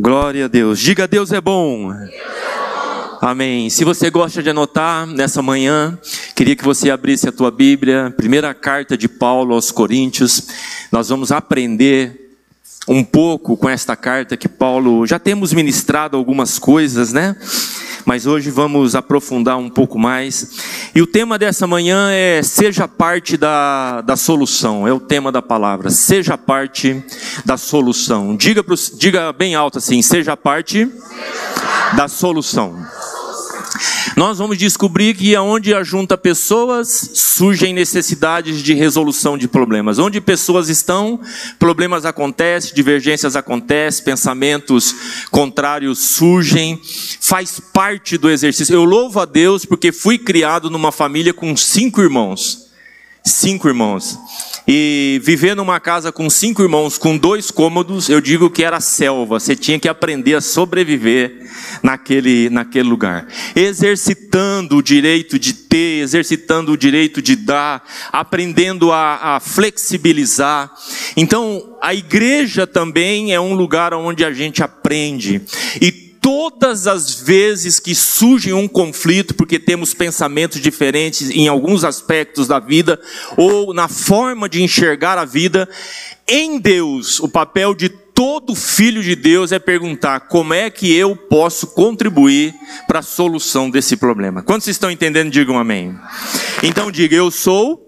Glória a Deus. Diga Deus é bom. Amém. Se você gosta de anotar nessa manhã, queria que você abrisse a tua Bíblia, primeira carta de Paulo aos Coríntios. Nós vamos aprender um pouco com esta carta que Paulo já temos ministrado algumas coisas, né? Mas hoje vamos aprofundar um pouco mais. E o tema dessa manhã é Seja parte da, da solução, é o tema da palavra. Seja parte da solução. Diga, pro, diga bem alto assim: Seja parte da solução. Nós vamos descobrir que aonde ajunta pessoas, surgem necessidades de resolução de problemas. Onde pessoas estão, problemas acontecem, divergências acontecem, pensamentos contrários surgem. Faz parte do exercício. Eu louvo a Deus porque fui criado numa família com cinco irmãos. Cinco irmãos. E viver numa casa com cinco irmãos, com dois cômodos, eu digo que era selva. Você tinha que aprender a sobreviver naquele, naquele lugar. Exercitando o direito de ter, exercitando o direito de dar, aprendendo a, a flexibilizar. Então, a igreja também é um lugar onde a gente aprende. E todas as vezes que surge um conflito, porque temos pensamentos diferentes em alguns aspectos da vida, ou na forma de enxergar a vida, em Deus, o papel de todo filho de Deus é perguntar como é que eu posso contribuir para a solução desse problema. Quando vocês estão entendendo, digam amém. Então diga, eu sou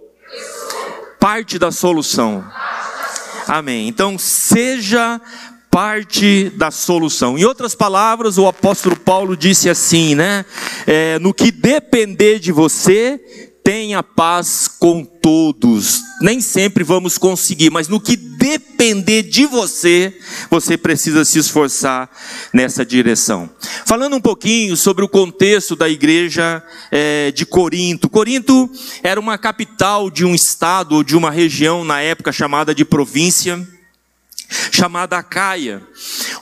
parte da solução. Amém. Então seja parte da solução. Em outras palavras, o apóstolo Paulo disse assim, né? É, no que depender de você, tenha paz com todos. Nem sempre vamos conseguir, mas no que depender de você, você precisa se esforçar nessa direção. Falando um pouquinho sobre o contexto da igreja é, de Corinto. Corinto era uma capital de um estado ou de uma região na época chamada de província chamada Acaia,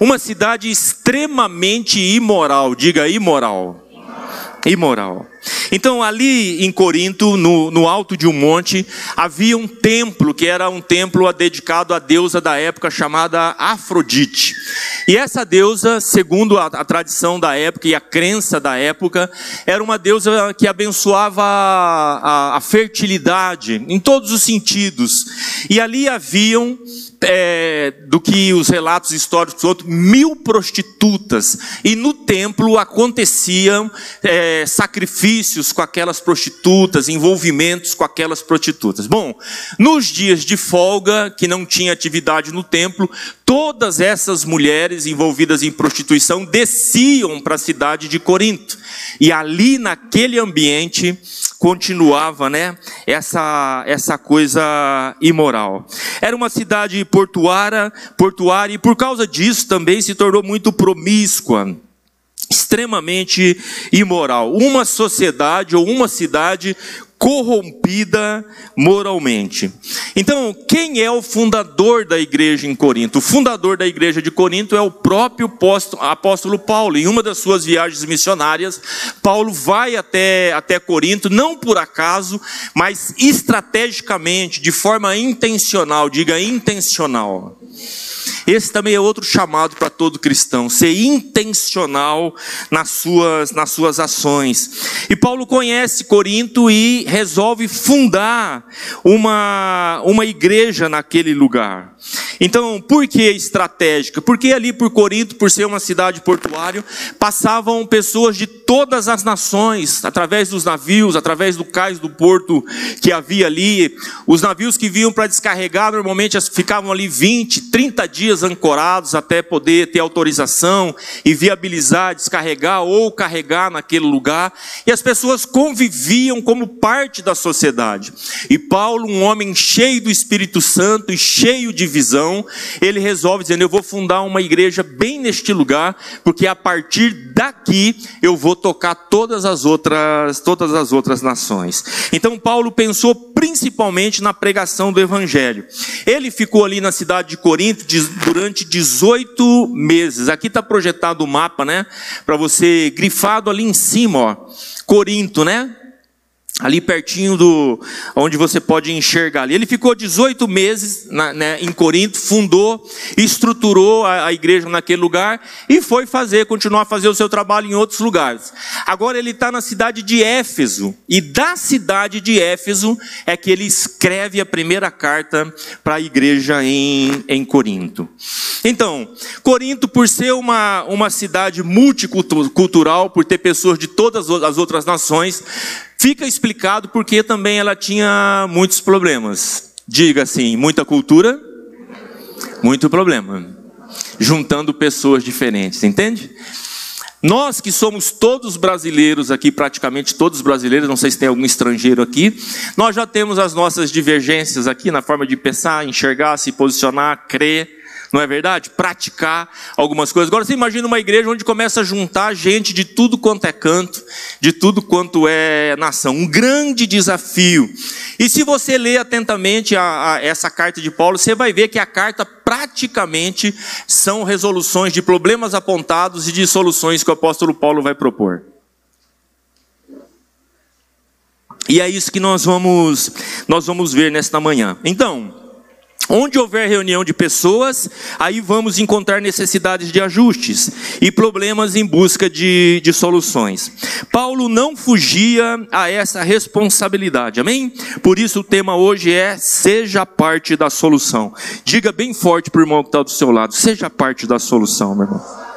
uma cidade extremamente imoral, diga imoral. Imoral. Então, ali em Corinto, no, no alto de um monte, havia um templo que era um templo dedicado à deusa da época chamada Afrodite. E essa deusa, segundo a, a tradição da época e a crença da época, era uma deusa que abençoava a, a, a fertilidade em todos os sentidos. E ali haviam é, do que os relatos históricos outros, mil prostitutas. E no templo aconteciam é, sacrifícios com aquelas prostitutas, envolvimentos com aquelas prostitutas. Bom, nos dias de folga, que não tinha atividade no templo, todas essas mulheres envolvidas em prostituição desciam para a cidade de Corinto. E ali naquele ambiente continuava, né, essa essa coisa imoral. Era uma cidade portuária, portuária e por causa disso também se tornou muito promíscua extremamente imoral. Uma sociedade ou uma cidade corrompida moralmente. Então, quem é o fundador da igreja em Corinto? O fundador da igreja de Corinto é o próprio apóstolo Paulo. Em uma das suas viagens missionárias, Paulo vai até, até Corinto, não por acaso, mas estrategicamente, de forma intencional, diga intencional. Esse também é outro chamado para todo cristão, ser intencional nas suas, nas suas ações. E Paulo conhece Corinto e resolve fundar uma, uma igreja naquele lugar. Então, por que estratégica? Porque ali por Corinto, por ser uma cidade portuária, passavam pessoas de todas as nações, através dos navios, através do cais do porto que havia ali. Os navios que vinham para descarregar normalmente ficavam ali 20, 30 dias ancorados até poder ter autorização e viabilizar, descarregar ou carregar naquele lugar. E as pessoas conviviam como parte da sociedade. E Paulo, um homem cheio do Espírito Santo e cheio de visão, ele resolve dizendo: Eu vou fundar uma igreja bem neste lugar, porque a partir daqui eu vou tocar todas as outras, todas as outras nações. Então Paulo pensou principalmente na pregação do evangelho. Ele ficou ali na cidade de Corinto durante 18 meses. Aqui está projetado o mapa, né? Para você grifado ali em cima, ó. Corinto, né? Ali pertinho do onde você pode enxergar ali. Ele ficou 18 meses na, né, em Corinto, fundou, estruturou a, a, igreja naquele lugar e foi fazer, continuar a fazer o seu trabalho em outros lugares. Agora ele está na cidade de Éfeso e da cidade de Éfeso é que ele escreve a primeira carta para a igreja em, em Corinto. Então, Corinto, por ser uma, uma cidade multicultural, por ter pessoas de todas as outras nações, Fica explicado porque também ela tinha muitos problemas. Diga assim, muita cultura, muito problema. Juntando pessoas diferentes, entende? Nós que somos todos brasileiros aqui, praticamente todos brasileiros, não sei se tem algum estrangeiro aqui, nós já temos as nossas divergências aqui na forma de pensar, enxergar, se posicionar, crer não é verdade? Praticar algumas coisas. Agora você imagina uma igreja onde começa a juntar gente de tudo quanto é canto, de tudo quanto é nação. Um grande desafio. E se você ler atentamente a, a essa carta de Paulo, você vai ver que a carta praticamente são resoluções de problemas apontados e de soluções que o apóstolo Paulo vai propor. E é isso que nós vamos nós vamos ver nesta manhã. Então, Onde houver reunião de pessoas, aí vamos encontrar necessidades de ajustes e problemas em busca de, de soluções. Paulo não fugia a essa responsabilidade, amém? Por isso o tema hoje é: seja parte da solução. Diga bem forte para o irmão que está do seu lado: seja parte da solução, meu irmão.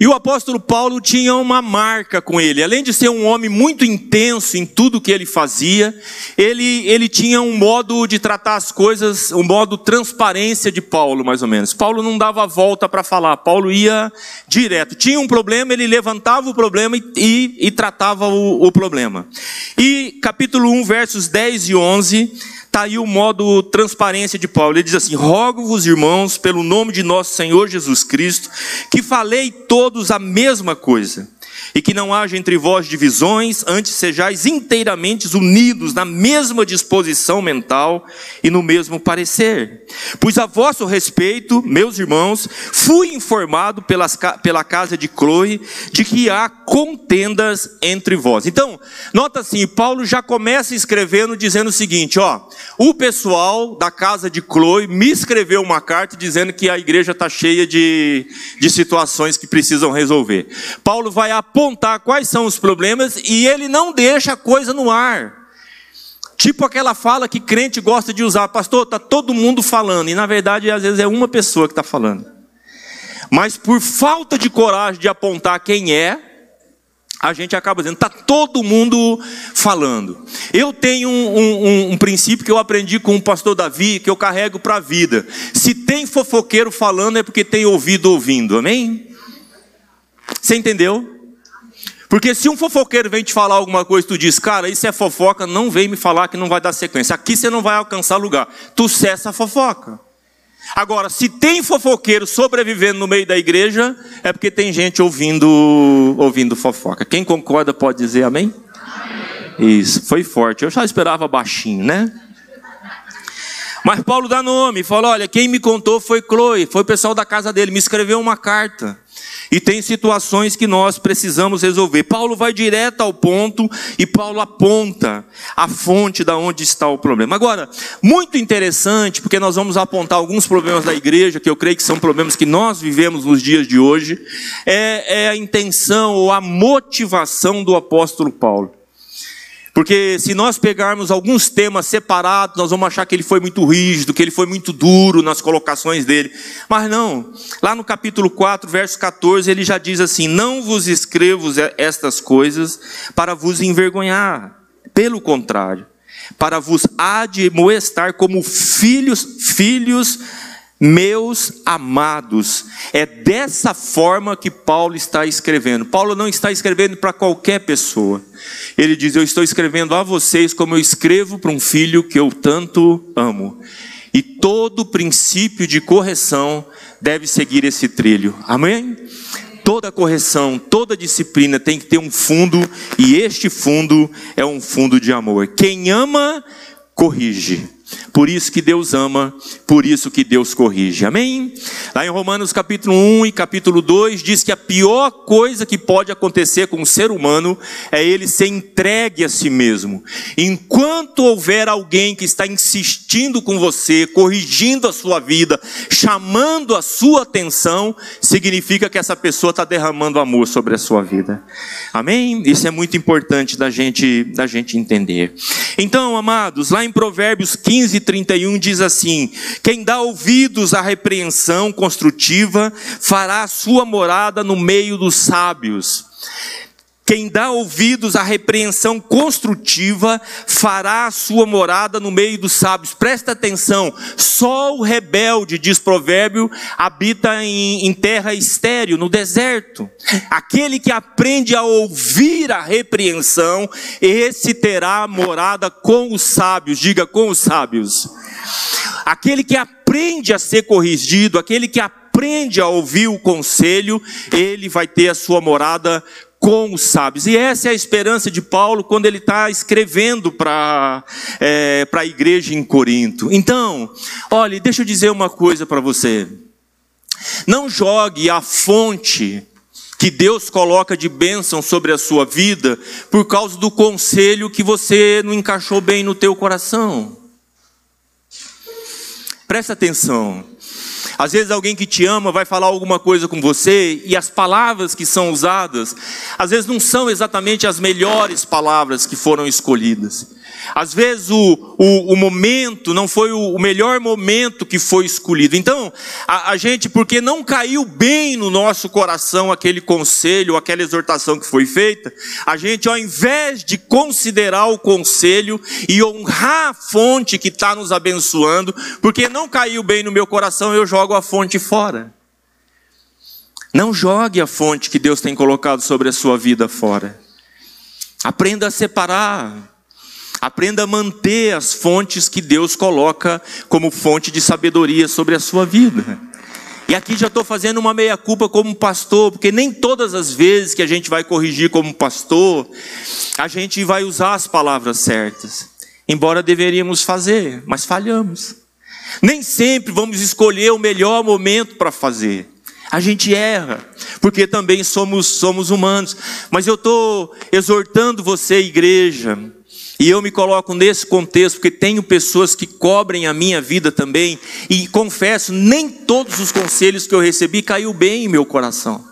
E o apóstolo Paulo tinha uma marca com ele. Além de ser um homem muito intenso em tudo que ele fazia, ele, ele tinha um modo de tratar as coisas, um modo transparência de Paulo, mais ou menos. Paulo não dava volta para falar, Paulo ia direto. Tinha um problema, ele levantava o problema e, e, e tratava o, o problema. E capítulo 1, versos 10 e 11 Está aí o modo transparência de Paulo. Ele diz assim: Rogo-vos, irmãos, pelo nome de nosso Senhor Jesus Cristo, que falei todos a mesma coisa e que não haja entre vós divisões, antes sejais inteiramente unidos na mesma disposição mental e no mesmo parecer. Pois a vosso respeito, meus irmãos, fui informado pelas, pela casa de Chloe de que há contendas entre vós. Então, nota assim, Paulo já começa escrevendo dizendo o seguinte, ó, o pessoal da casa de Chloe me escreveu uma carta dizendo que a igreja está cheia de, de situações que precisam resolver. Paulo vai apontar apontar quais são os problemas e ele não deixa a coisa no ar. Tipo aquela fala que crente gosta de usar, pastor, está todo mundo falando, e na verdade às vezes é uma pessoa que está falando. Mas por falta de coragem de apontar quem é, a gente acaba dizendo, está todo mundo falando. Eu tenho um, um, um, princípio que eu aprendi com o pastor Davi, que eu carrego para a vida. Se tem fofoqueiro falando, é porque tem ouvido ouvindo, amém? Você entendeu? Porque se um fofoqueiro vem te falar alguma coisa, tu diz, cara, isso é fofoca, não vem me falar que não vai dar sequência. Aqui você não vai alcançar lugar. Tu cessa a fofoca. Agora, se tem fofoqueiro sobrevivendo no meio da igreja, é porque tem gente ouvindo, ouvindo fofoca. Quem concorda pode dizer amém? amém? Isso, foi forte. Eu já esperava baixinho, né? Mas Paulo dá nome, fala: olha, quem me contou foi Chloe, foi o pessoal da casa dele, me escreveu uma carta. E tem situações que nós precisamos resolver. Paulo vai direto ao ponto e Paulo aponta a fonte da onde está o problema. Agora, muito interessante, porque nós vamos apontar alguns problemas da igreja, que eu creio que são problemas que nós vivemos nos dias de hoje, é, é a intenção ou a motivação do apóstolo Paulo. Porque se nós pegarmos alguns temas separados, nós vamos achar que ele foi muito rígido, que ele foi muito duro nas colocações dele. Mas não, lá no capítulo 4, verso 14, ele já diz assim: Não vos escrevo estas coisas para vos envergonhar, pelo contrário, para vos admoestar como filhos, filhos meus amados. É dessa forma que Paulo está escrevendo. Paulo não está escrevendo para qualquer pessoa. Ele diz: Eu estou escrevendo a vocês como eu escrevo para um filho que eu tanto amo. E todo princípio de correção deve seguir esse trilho. Amém? Toda correção, toda disciplina tem que ter um fundo, e este fundo é um fundo de amor. Quem ama, corrige. Por isso que Deus ama, por isso que Deus corrige. Amém? Lá em Romanos capítulo 1 e capítulo 2 diz que a pior coisa que pode acontecer com o ser humano é ele ser entregue a si mesmo. Enquanto houver alguém que está insistindo com você, corrigindo a sua vida, chamando a sua atenção, significa que essa pessoa está derramando amor sobre a sua vida. Amém? Isso é muito importante da gente, da gente entender. Então, amados, lá em Provérbios 15, 31 diz assim: Quem dá ouvidos à repreensão construtiva fará sua morada no meio dos sábios. Quem dá ouvidos à repreensão construtiva fará a sua morada no meio dos sábios. Presta atenção, só o rebelde, diz provérbio, habita em, em terra estéril, no deserto. Aquele que aprende a ouvir a repreensão, esse terá morada com os sábios. Diga com os sábios. Aquele que aprende a ser corrigido, aquele que aprende a ouvir o conselho, ele vai ter a sua morada com os sábios. E essa é a esperança de Paulo quando ele está escrevendo para é, a igreja em Corinto. Então, olhe, deixa eu dizer uma coisa para você. Não jogue a fonte que Deus coloca de bênção sobre a sua vida por causa do conselho que você não encaixou bem no teu coração. Presta atenção. Às vezes alguém que te ama vai falar alguma coisa com você e as palavras que são usadas, às vezes não são exatamente as melhores palavras que foram escolhidas. Às vezes o, o, o, momento não foi o, melhor momento que foi escolhido. Então, a, a, gente, porque não caiu bem no nosso coração aquele conselho, aquela exortação que foi feita, a gente, ao invés de considerar o conselho e honrar a fonte que está nos abençoando, porque não caiu bem no meu coração, eu jogo a fonte fora. Não jogue a fonte que Deus tem colocado sobre a sua vida fora. Aprenda a separar. Aprenda a manter as fontes que Deus coloca como fonte de sabedoria sobre a sua vida. E aqui já estou fazendo uma meia-culpa como pastor, porque nem todas as vezes que a gente vai corrigir como pastor, a gente vai usar as palavras certas. Embora deveríamos fazer, mas falhamos. Nem sempre vamos escolher o melhor momento para fazer. A gente erra, porque também somos, somos humanos. Mas eu estou exortando você, igreja, e eu me coloco nesse contexto porque tenho pessoas que cobrem a minha vida também e confesso, nem todos os conselhos que eu recebi caiu bem em meu coração.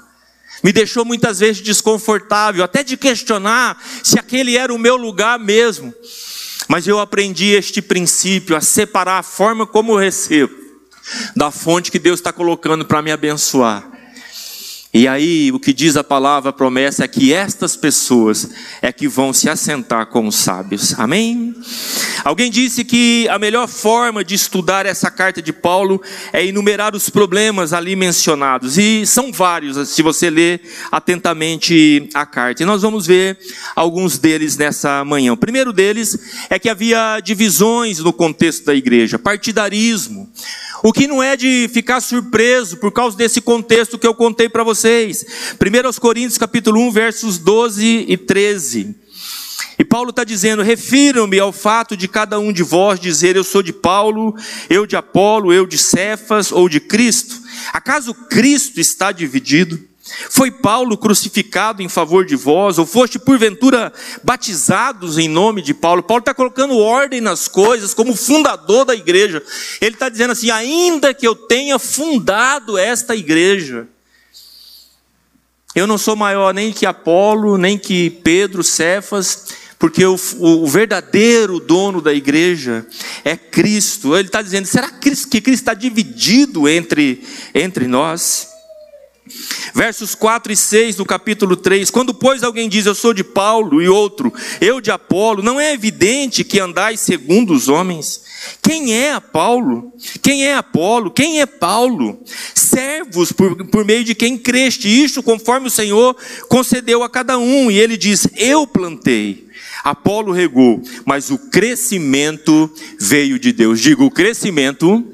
Me deixou muitas vezes desconfortável, até de questionar se aquele era o meu lugar mesmo. Mas eu aprendi este princípio, a separar a forma como eu recebo da fonte que Deus está colocando para me abençoar. E aí, o que diz a palavra, a promessa é que estas pessoas é que vão se assentar com os sábios. Amém? Alguém disse que a melhor forma de estudar essa carta de Paulo é enumerar os problemas ali mencionados. E são vários, se você ler atentamente a carta. E nós vamos ver alguns deles nessa manhã. O primeiro deles é que havia divisões no contexto da igreja, partidarismo. O que não é de ficar surpreso por causa desse contexto que eu contei para vocês. 1 Coríntios capítulo 1, versos 12 e 13. E Paulo está dizendo: refiram-me ao fato de cada um de vós dizer, eu sou de Paulo, eu de Apolo, eu de Cefas ou de Cristo. Acaso Cristo está dividido? Foi Paulo crucificado em favor de vós, ou foste porventura batizados em nome de Paulo? Paulo está colocando ordem nas coisas, como fundador da igreja. Ele está dizendo assim: ainda que eu tenha fundado esta igreja, eu não sou maior nem que Apolo, nem que Pedro, Cefas, porque o, o, verdadeiro dono da igreja é Cristo. Ele está dizendo: será que Cristo está dividido entre, entre nós? Versos 4 e 6 do capítulo 3: Quando, pois, alguém diz eu sou de Paulo e outro eu de Apolo, não é evidente que andais segundo os homens? Quem é a Paulo? Quem é Apolo? Quem é Paulo? Servos por, por meio de quem creste, isto conforme o Senhor concedeu a cada um. E ele diz: Eu plantei, Apolo regou, mas o crescimento veio de Deus. Digo, o crescimento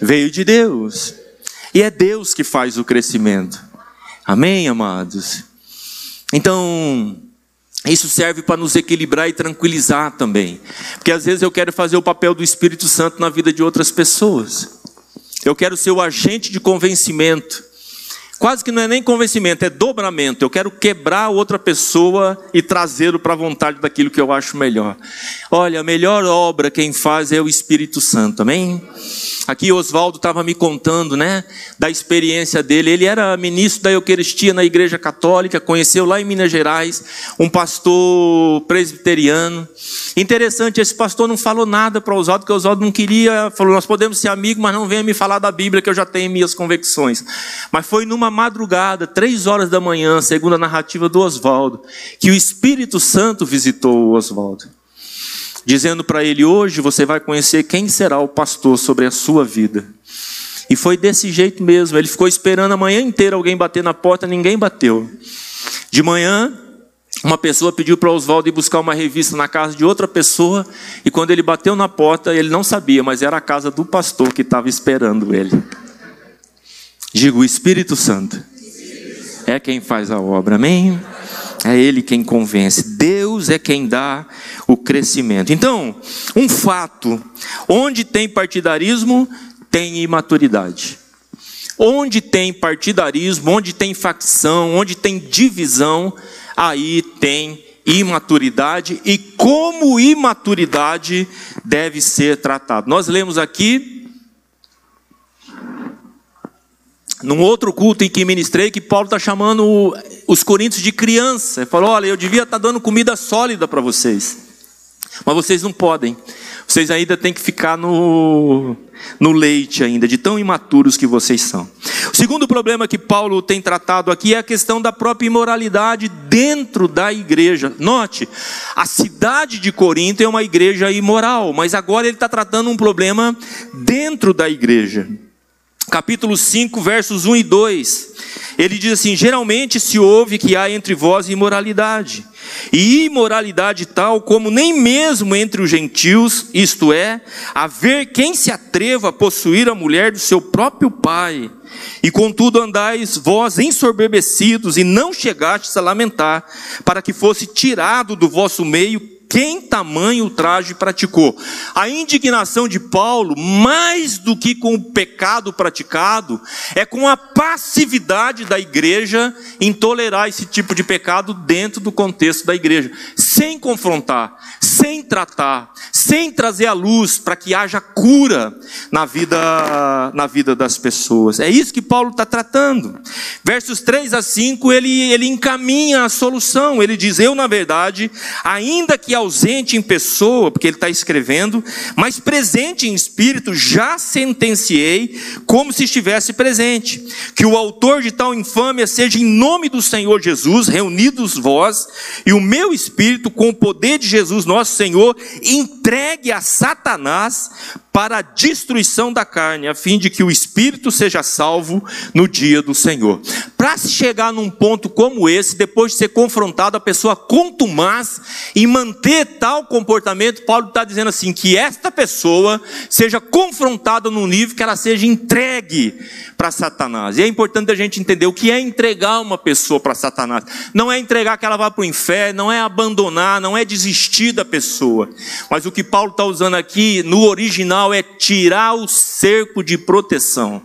veio de Deus. E é Deus que faz o crescimento. Amém, amados? Então, isso serve para nos equilibrar e tranquilizar também. Porque às vezes eu quero fazer o papel do Espírito Santo na vida de outras pessoas. Eu quero ser o agente de convencimento. Quase que não é nem convencimento, é dobramento. Eu quero quebrar outra pessoa e trazê-lo para a vontade daquilo que eu acho melhor. Olha, a melhor obra quem faz é o Espírito Santo, amém? Aqui Oswaldo estava me contando, né, da experiência dele. Ele era ministro da Eucaristia na Igreja Católica, conheceu lá em Minas Gerais um pastor presbiteriano. Interessante, esse pastor não falou nada para Oswaldo, porque Oswaldo não queria, falou: Nós podemos ser amigos, mas não venha me falar da Bíblia, que eu já tenho minhas convicções. Mas foi numa madrugada, três horas da manhã, segundo a narrativa do Oswaldo, que o Espírito Santo visitou o Oswaldo dizendo para ele: Hoje você vai conhecer quem será o pastor sobre a sua vida. E foi desse jeito mesmo. Ele ficou esperando a manhã inteira alguém bater na porta, ninguém bateu. De manhã, uma pessoa pediu para Oswaldo ir buscar uma revista na casa de outra pessoa, e quando ele bateu na porta, ele não sabia, mas era a casa do pastor que estava esperando ele. Digo, o Espírito Santo é quem faz a obra, amém? É Ele quem convence. Deus é quem dá o crescimento. Então, um fato: onde tem partidarismo, tem imaturidade. Onde tem partidarismo, onde tem facção, onde tem divisão, aí tem imaturidade e como imaturidade deve ser tratado. Nós lemos aqui num outro culto em que ministrei, que Paulo está chamando os coríntios de criança. Ele falou: Olha, eu devia estar tá dando comida sólida para vocês, mas vocês não podem. Vocês ainda têm que ficar no, no leite ainda, de tão imaturos que vocês são. O segundo problema que Paulo tem tratado aqui é a questão da própria imoralidade dentro da igreja. Note, a cidade de Corinto é uma igreja imoral, mas agora ele está tratando um problema dentro da igreja capítulo 5, versos 1 e 2. Ele diz assim: Geralmente se ouve que há entre vós imoralidade, e imoralidade tal como nem mesmo entre os gentios, isto é, haver quem se atreva a possuir a mulher do seu próprio pai. E contudo andais vós ensoberbecidos e não chegastes a lamentar, para que fosse tirado do vosso meio quem tamanho ultraje praticou. A indignação de Paulo, mais do que com o pecado praticado, é com a passividade da igreja em tolerar esse tipo de pecado dentro do contexto da igreja, sem confrontar, sem tratar, sem trazer a luz para que haja cura na vida, na vida das pessoas. É isso que Paulo está tratando. Versos 3 a 5, ele, ele encaminha a solução. Ele diz: Eu, na verdade, ainda que ausente em pessoa, porque ele está escrevendo, mas presente em espírito, já sentenciei como se estivesse presente. Que o autor de tal infâmia seja em nome do Senhor Jesus, reunidos vós, e o meu espírito, com o poder de Jesus, nosso Senhor, entregue a Satanás para a destruição da carne, a fim de que o espírito seja salvo no dia do Senhor. Para se chegar num ponto como esse, depois de ser confrontado, a pessoa contumaz e manter tal comportamento, Paulo está dizendo assim: que esta pessoa seja confrontada num nível que ela seja entregue para Satanás. E é importante a gente entender o que é entregar uma pessoa para Satanás. Não é entregar que ela vá para o inferno, não é abandonar, não é desistir da pessoa. Mas o que Paulo está usando aqui no original é tirar o cerco de proteção.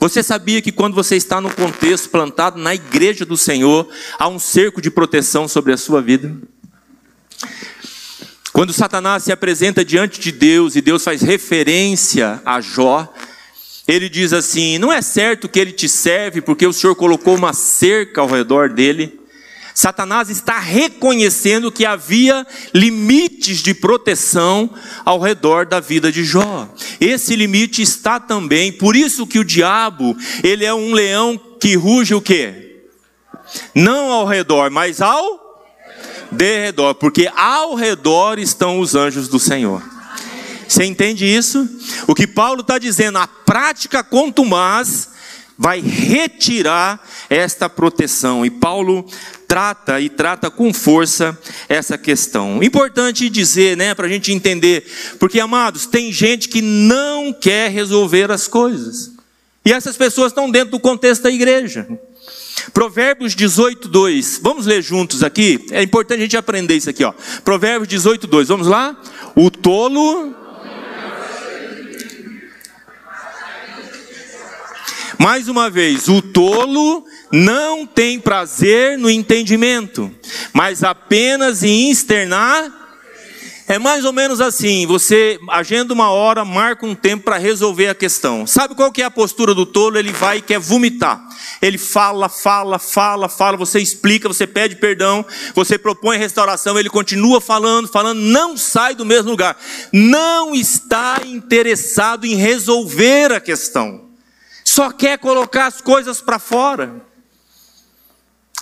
Você sabia que quando você está no contexto plantado na igreja do Senhor, há um cerco de proteção sobre a sua vida? Quando Satanás se apresenta diante de Deus e Deus faz referência a Jó, ele diz assim: Não é certo que ele te serve porque o Senhor colocou uma cerca ao redor dele. Satanás está reconhecendo que havia limites de proteção ao redor da vida de Jó. Esse limite está também, por isso que o diabo, ele é um leão que ruge o quê? Não ao redor, mas ao derredor, porque ao redor estão os anjos do Senhor. Você entende isso? O que Paulo está dizendo, a prática contumaz vai retirar esta proteção. E Paulo trata e trata com força essa questão. Importante dizer, né, para a gente entender, porque amados, tem gente que não quer resolver as coisas, e essas pessoas estão dentro do contexto da igreja. Provérbios 18, 2. Vamos ler juntos aqui? É importante a gente aprender isso aqui, ó. Provérbios 18, 2. Vamos lá? O tolo. Mais uma vez, o tolo não tem prazer no entendimento, mas apenas em externar é mais ou menos assim, você agenda uma hora, marca um tempo para resolver a questão. Sabe qual que é a postura do tolo? Ele vai e quer vomitar. Ele fala, fala, fala, fala, você explica, você pede perdão, você propõe restauração, ele continua falando, falando, não sai do mesmo lugar. Não está interessado em resolver a questão. Só quer colocar as coisas para fora.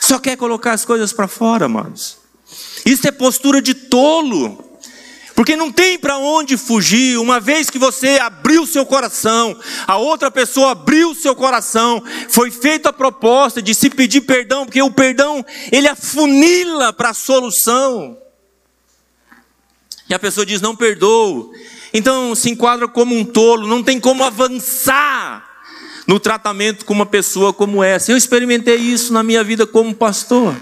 Só quer colocar as coisas para fora, amados. Isso é postura de tolo. Porque não tem para onde fugir, uma vez que você abriu seu coração, a outra pessoa abriu seu coração, foi feita a proposta de se pedir perdão, porque o perdão, ele afunila para a solução. E a pessoa diz: Não perdoo. Então se enquadra como um tolo, não tem como avançar no tratamento com uma pessoa como essa. Eu experimentei isso na minha vida como pastor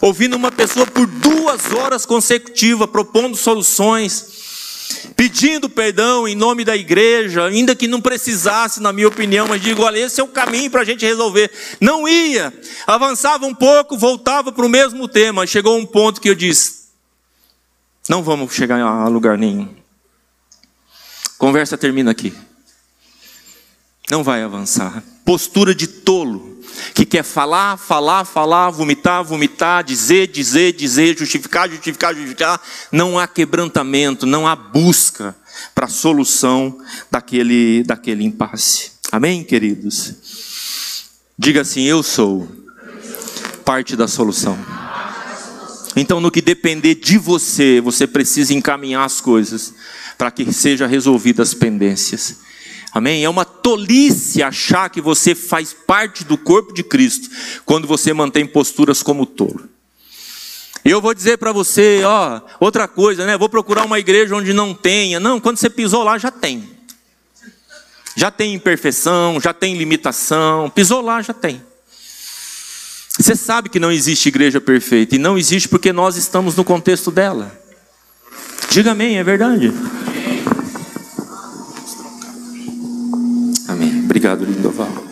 ouvindo uma pessoa por duas horas consecutivas, propondo soluções, pedindo perdão em nome da igreja, ainda que não precisasse, na minha opinião, mas digo, olha, esse é o caminho para a gente resolver. Não ia, avançava um pouco, voltava para o mesmo tema. Chegou um ponto que eu disse: não vamos chegar a lugar nenhum. Conversa termina aqui. Não vai avançar. Postura de tolo que quer falar, falar, falar, vomitar, vomitar, dizer, dizer, dizer, justificar, justificar, justificar, não há quebrantamento, não há busca para a solução daquele, daquele impasse. Amém, queridos? Diga assim: Eu sou parte da solução. Então, no que depender de você, você precisa encaminhar as coisas para que sejam resolvidas as pendências. Amém? É uma tolice achar que você faz parte do corpo de Cristo quando você mantém posturas como tolo. Eu vou dizer para você, ó, outra coisa, né? Vou procurar uma igreja onde não tenha. Não, quando você pisou lá, já tem. Já tem imperfeição, já tem limitação. Pisou lá, já tem. Você sabe que não existe igreja perfeita. E não existe porque nós estamos no contexto dela. Diga amém, é verdade. Obrigado, Lindoval.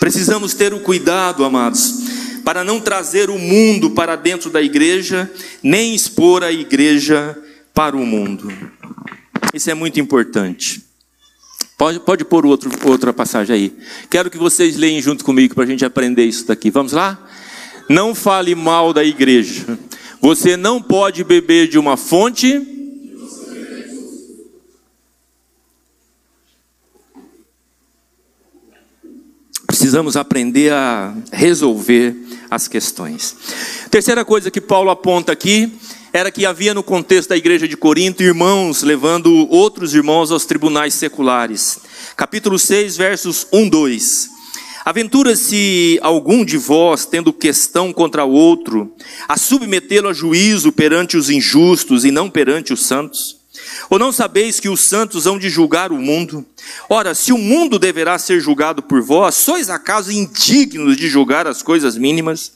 Precisamos ter o cuidado, amados, para não trazer o mundo para dentro da igreja, nem expor a igreja para o mundo. Isso é muito importante. Pode, pode pôr outro, outra passagem aí. Quero que vocês leiam junto comigo para a gente aprender isso daqui. Vamos lá? Não fale mal da igreja. Você não pode beber de uma fonte Precisamos aprender a resolver as questões. Terceira coisa que Paulo aponta aqui era que havia no contexto da igreja de Corinto irmãos levando outros irmãos aos tribunais seculares. Capítulo 6, versos 1, 2. Aventura-se algum de vós, tendo questão contra o outro, a submetê-lo a juízo perante os injustos e não perante os santos? Ou não sabeis que os santos hão de julgar o mundo? Ora, se o mundo deverá ser julgado por vós, sois acaso indignos de julgar as coisas mínimas?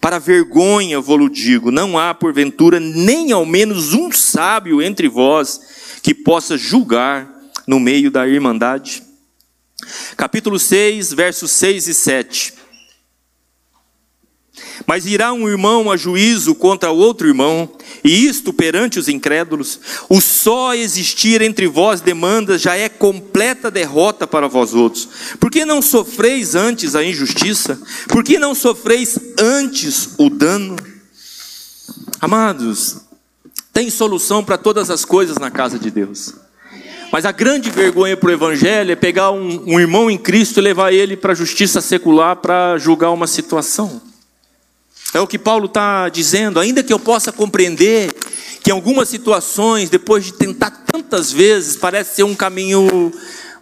Para vergonha vou-lo digo, não há porventura nem ao menos um sábio entre vós que possa julgar no meio da irmandade. Capítulo 6, versos 6 e 7. Mas irá um irmão a juízo contra outro irmão, e isto perante os incrédulos, o só existir entre vós demandas já é completa derrota para vós outros. Por que não sofreis antes a injustiça? Por que não sofreis antes o dano? Amados, tem solução para todas as coisas na casa de Deus. Mas a grande vergonha para o Evangelho é pegar um, um irmão em Cristo e levar ele para a justiça secular para julgar uma situação. É o que Paulo está dizendo, ainda que eu possa compreender que em algumas situações, depois de tentar tantas vezes, parece ser um caminho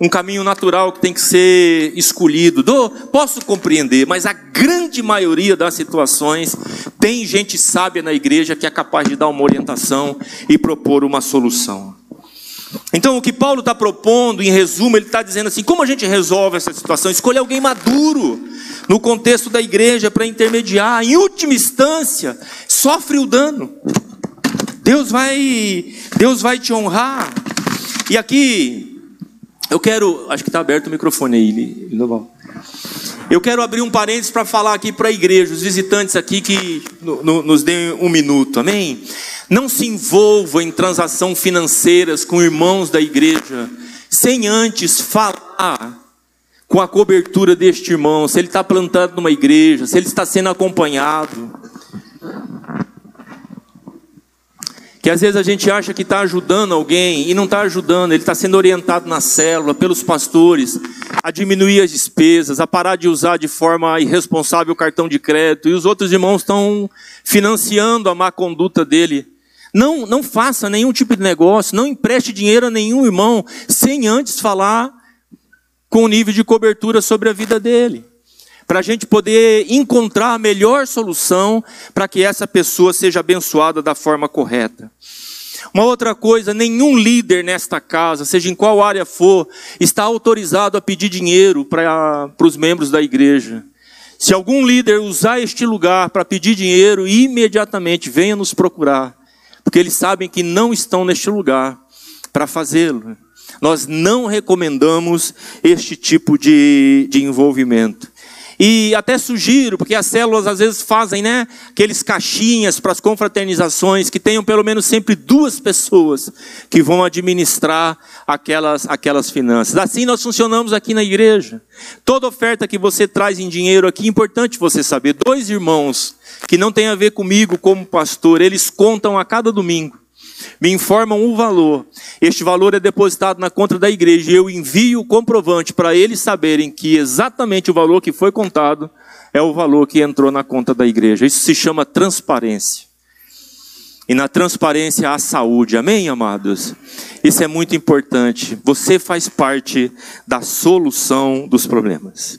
um caminho natural que tem que ser escolhido. Do, posso compreender, mas a grande maioria das situações tem gente sábia na igreja que é capaz de dar uma orientação e propor uma solução. Então, o que Paulo está propondo, em resumo, ele está dizendo assim: como a gente resolve essa situação? Escolha alguém maduro no contexto da igreja para intermediar. Em última instância, sofre o dano. Deus vai, Deus vai te honrar. E aqui, eu quero, acho que está aberto o microfone aí, Eu quero abrir um parênteses para falar aqui para a igreja, os visitantes aqui que nos deem um minuto, amém? Não se envolva em transações financeiras com irmãos da igreja, sem antes falar com a cobertura deste irmão, se ele está plantado numa igreja, se ele está sendo acompanhado. Que às vezes a gente acha que está ajudando alguém e não está ajudando, ele está sendo orientado na célula, pelos pastores, a diminuir as despesas, a parar de usar de forma irresponsável o cartão de crédito, e os outros irmãos estão financiando a má conduta dele. Não, não faça nenhum tipo de negócio, não empreste dinheiro a nenhum irmão sem antes falar com o nível de cobertura sobre a vida dele. Para a gente poder encontrar a melhor solução para que essa pessoa seja abençoada da forma correta. Uma outra coisa, nenhum líder nesta casa, seja em qual área for, está autorizado a pedir dinheiro para os membros da igreja. Se algum líder usar este lugar para pedir dinheiro, imediatamente venha nos procurar porque eles sabem que não estão neste lugar para fazê-lo. Nós não recomendamos este tipo de, de envolvimento. E até sugiro, porque as células às vezes fazem, né, aqueles caixinhas para as confraternizações, que tenham pelo menos sempre duas pessoas que vão administrar aquelas, aquelas finanças. Assim nós funcionamos aqui na igreja. Toda oferta que você traz em dinheiro aqui, é importante você saber. Dois irmãos que não tem a ver comigo como pastor, eles contam a cada domingo, me informam o valor. Este valor é depositado na conta da igreja e eu envio o comprovante para eles saberem que exatamente o valor que foi contado é o valor que entrou na conta da igreja. Isso se chama transparência. E na transparência há saúde, amém, amados? Isso é muito importante. Você faz parte da solução dos problemas.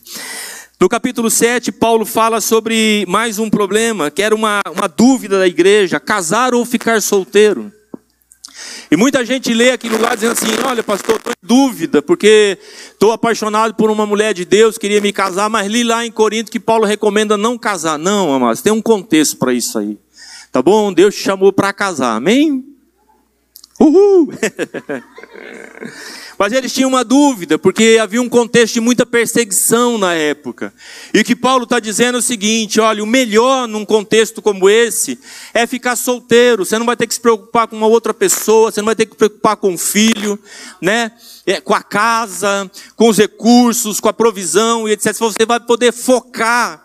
No capítulo 7, Paulo fala sobre mais um problema, que era uma, uma dúvida da igreja: casar ou ficar solteiro. E muita gente lê aqui no lugar dizendo assim: Olha, pastor, estou em dúvida, porque estou apaixonado por uma mulher de Deus, queria me casar, mas li lá em Corinto que Paulo recomenda não casar. Não, amados, tem um contexto para isso aí. Tá bom? Deus te chamou para casar, amém? Uhul! Mas eles tinham uma dúvida, porque havia um contexto de muita perseguição na época. E o que Paulo está dizendo é o seguinte: olha, o melhor num contexto como esse é ficar solteiro. Você não vai ter que se preocupar com uma outra pessoa, você não vai ter que se preocupar com o filho, né? É, com a casa, com os recursos, com a provisão e etc. Você vai poder focar.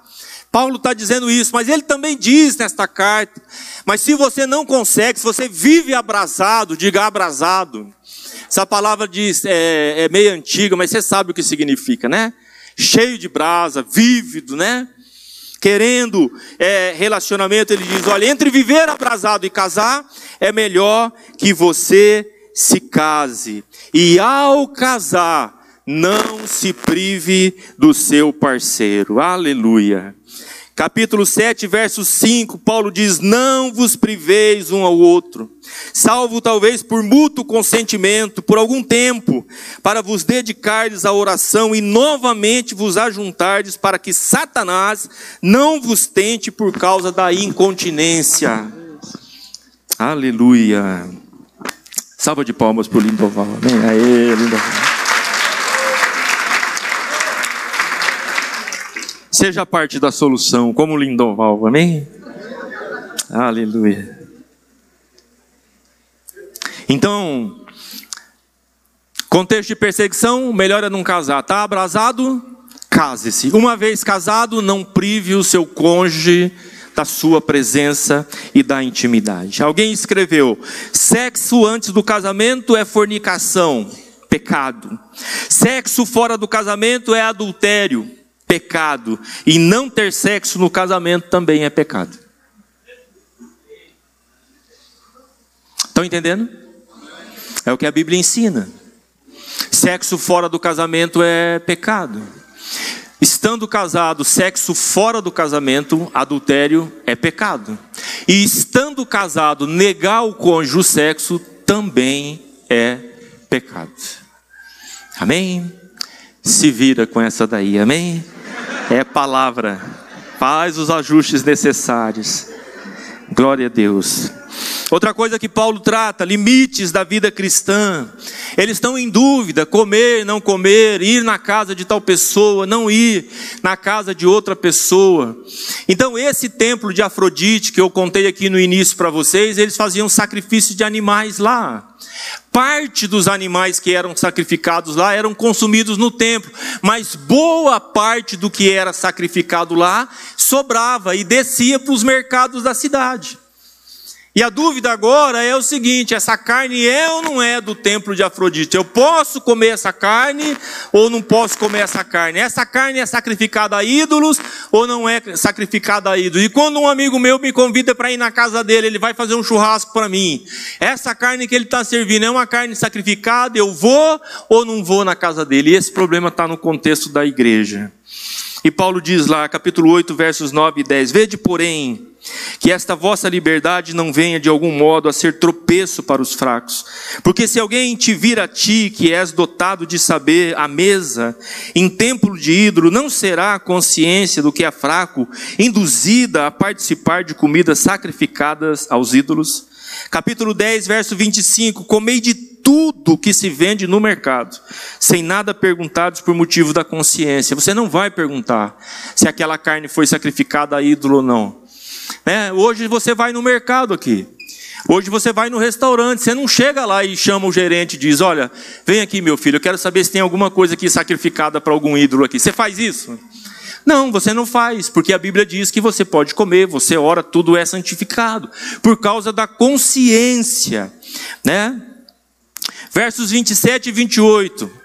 Paulo está dizendo isso, mas ele também diz nesta carta: mas se você não consegue, se você vive abrasado, diga abrasado essa palavra diz, é, é meio antiga, mas você sabe o que significa, né? Cheio de brasa, vívido, né? Querendo é, relacionamento, ele diz: olha, entre viver abrasado e casar, é melhor que você se case. E ao casar, não se prive do seu parceiro. Aleluia. Capítulo 7, verso 5, Paulo diz: Não vos priveis um ao outro, salvo talvez por mútuo consentimento, por algum tempo, para vos dedicardes à oração e novamente vos ajuntardes, para que Satanás não vos tente por causa da incontinência. Aleluia. Salva de palmas para o Lindoval. Amém. Aê, Lindoval. Seja parte da solução, como Lindoval, amém? Aleluia. Então, contexto de perseguição, melhor é não casar. Tá abrasado? Case-se. Uma vez casado, não prive o seu cônjuge da sua presença e da intimidade. Alguém escreveu: sexo antes do casamento é fornicação, pecado. Sexo fora do casamento é adultério pecado. E não ter sexo no casamento também é pecado. Estão entendendo? É o que a Bíblia ensina. Sexo fora do casamento é pecado. Estando casado, sexo fora do casamento, adultério é pecado. E estando casado, negar o cônjuge o sexo também é pecado. Amém? Se vira com essa daí, amém? É palavra. Faz os ajustes necessários. Glória a Deus. Outra coisa que Paulo trata, limites da vida cristã. Eles estão em dúvida: comer, não comer, ir na casa de tal pessoa, não ir na casa de outra pessoa. Então, esse templo de Afrodite que eu contei aqui no início para vocês, eles faziam sacrifício de animais lá. Parte dos animais que eram sacrificados lá eram consumidos no templo, mas boa parte do que era sacrificado lá sobrava e descia para os mercados da cidade. E a dúvida agora é o seguinte: essa carne é ou não é do templo de Afrodite? Eu posso comer essa carne ou não posso comer essa carne? Essa carne é sacrificada a ídolos ou não é sacrificada a ídolos? E quando um amigo meu me convida para ir na casa dele, ele vai fazer um churrasco para mim. Essa carne que ele está servindo é uma carne sacrificada? Eu vou ou não vou na casa dele? E esse problema está no contexto da igreja. E Paulo diz lá, capítulo 8, versos 9 e 10: Vede, porém, que esta vossa liberdade não venha de algum modo a ser tropeço para os fracos. Porque se alguém te vir a ti, que és dotado de saber a mesa, em templo de ídolo, não será a consciência do que é fraco, induzida a participar de comidas sacrificadas aos ídolos? Capítulo 10, verso 25: Comei de tudo que se vende no mercado, sem nada perguntados por motivo da consciência. Você não vai perguntar se aquela carne foi sacrificada a ídolo ou não. É, hoje você vai no mercado aqui. Hoje você vai no restaurante, você não chega lá e chama o gerente e diz: Olha, vem aqui, meu filho, eu quero saber se tem alguma coisa aqui sacrificada para algum ídolo aqui. Você faz isso? Não, você não faz, porque a Bíblia diz que você pode comer, você ora, tudo é santificado, por causa da consciência, né? Versos 27 e 28.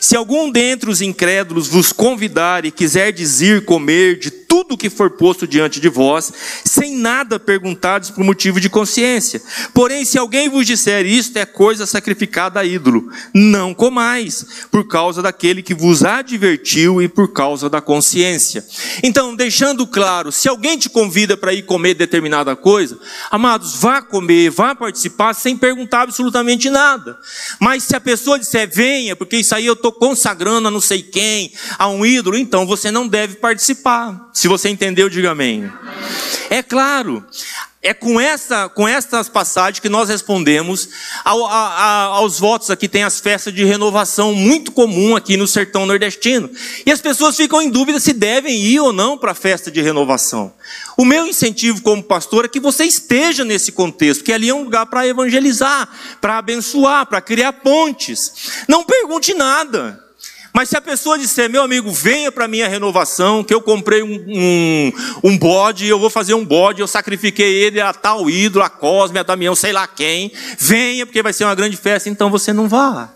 Se algum dentre os incrédulos vos convidar e quiser dizer comer de tudo que for posto diante de vós, sem nada perguntados por motivo de consciência. Porém, se alguém vos disser isto é coisa sacrificada a ídolo, não comais, por causa daquele que vos advertiu e por causa da consciência. Então, deixando claro, se alguém te convida para ir comer determinada coisa, amados, vá comer, vá participar sem perguntar absolutamente nada. Mas se a pessoa disser venha, porque isso aí eu estou consagrando a não sei quem, a um ídolo, então você não deve participar. Se você entendeu, diga amém. É claro, é com, essa, com essas passagens que nós respondemos ao, a, a, aos votos. Aqui tem as festas de renovação, muito comum aqui no sertão nordestino. E as pessoas ficam em dúvida se devem ir ou não para a festa de renovação. O meu incentivo como pastor é que você esteja nesse contexto, que ali é um lugar para evangelizar, para abençoar, para criar pontes. Não pergunte nada. Mas se a pessoa disser, meu amigo, venha para minha renovação, que eu comprei um, um, um bode, eu vou fazer um bode, eu sacrifiquei ele a tal ídolo, a Cosme, a Damião, sei lá quem, venha, porque vai ser uma grande festa, então você não vá.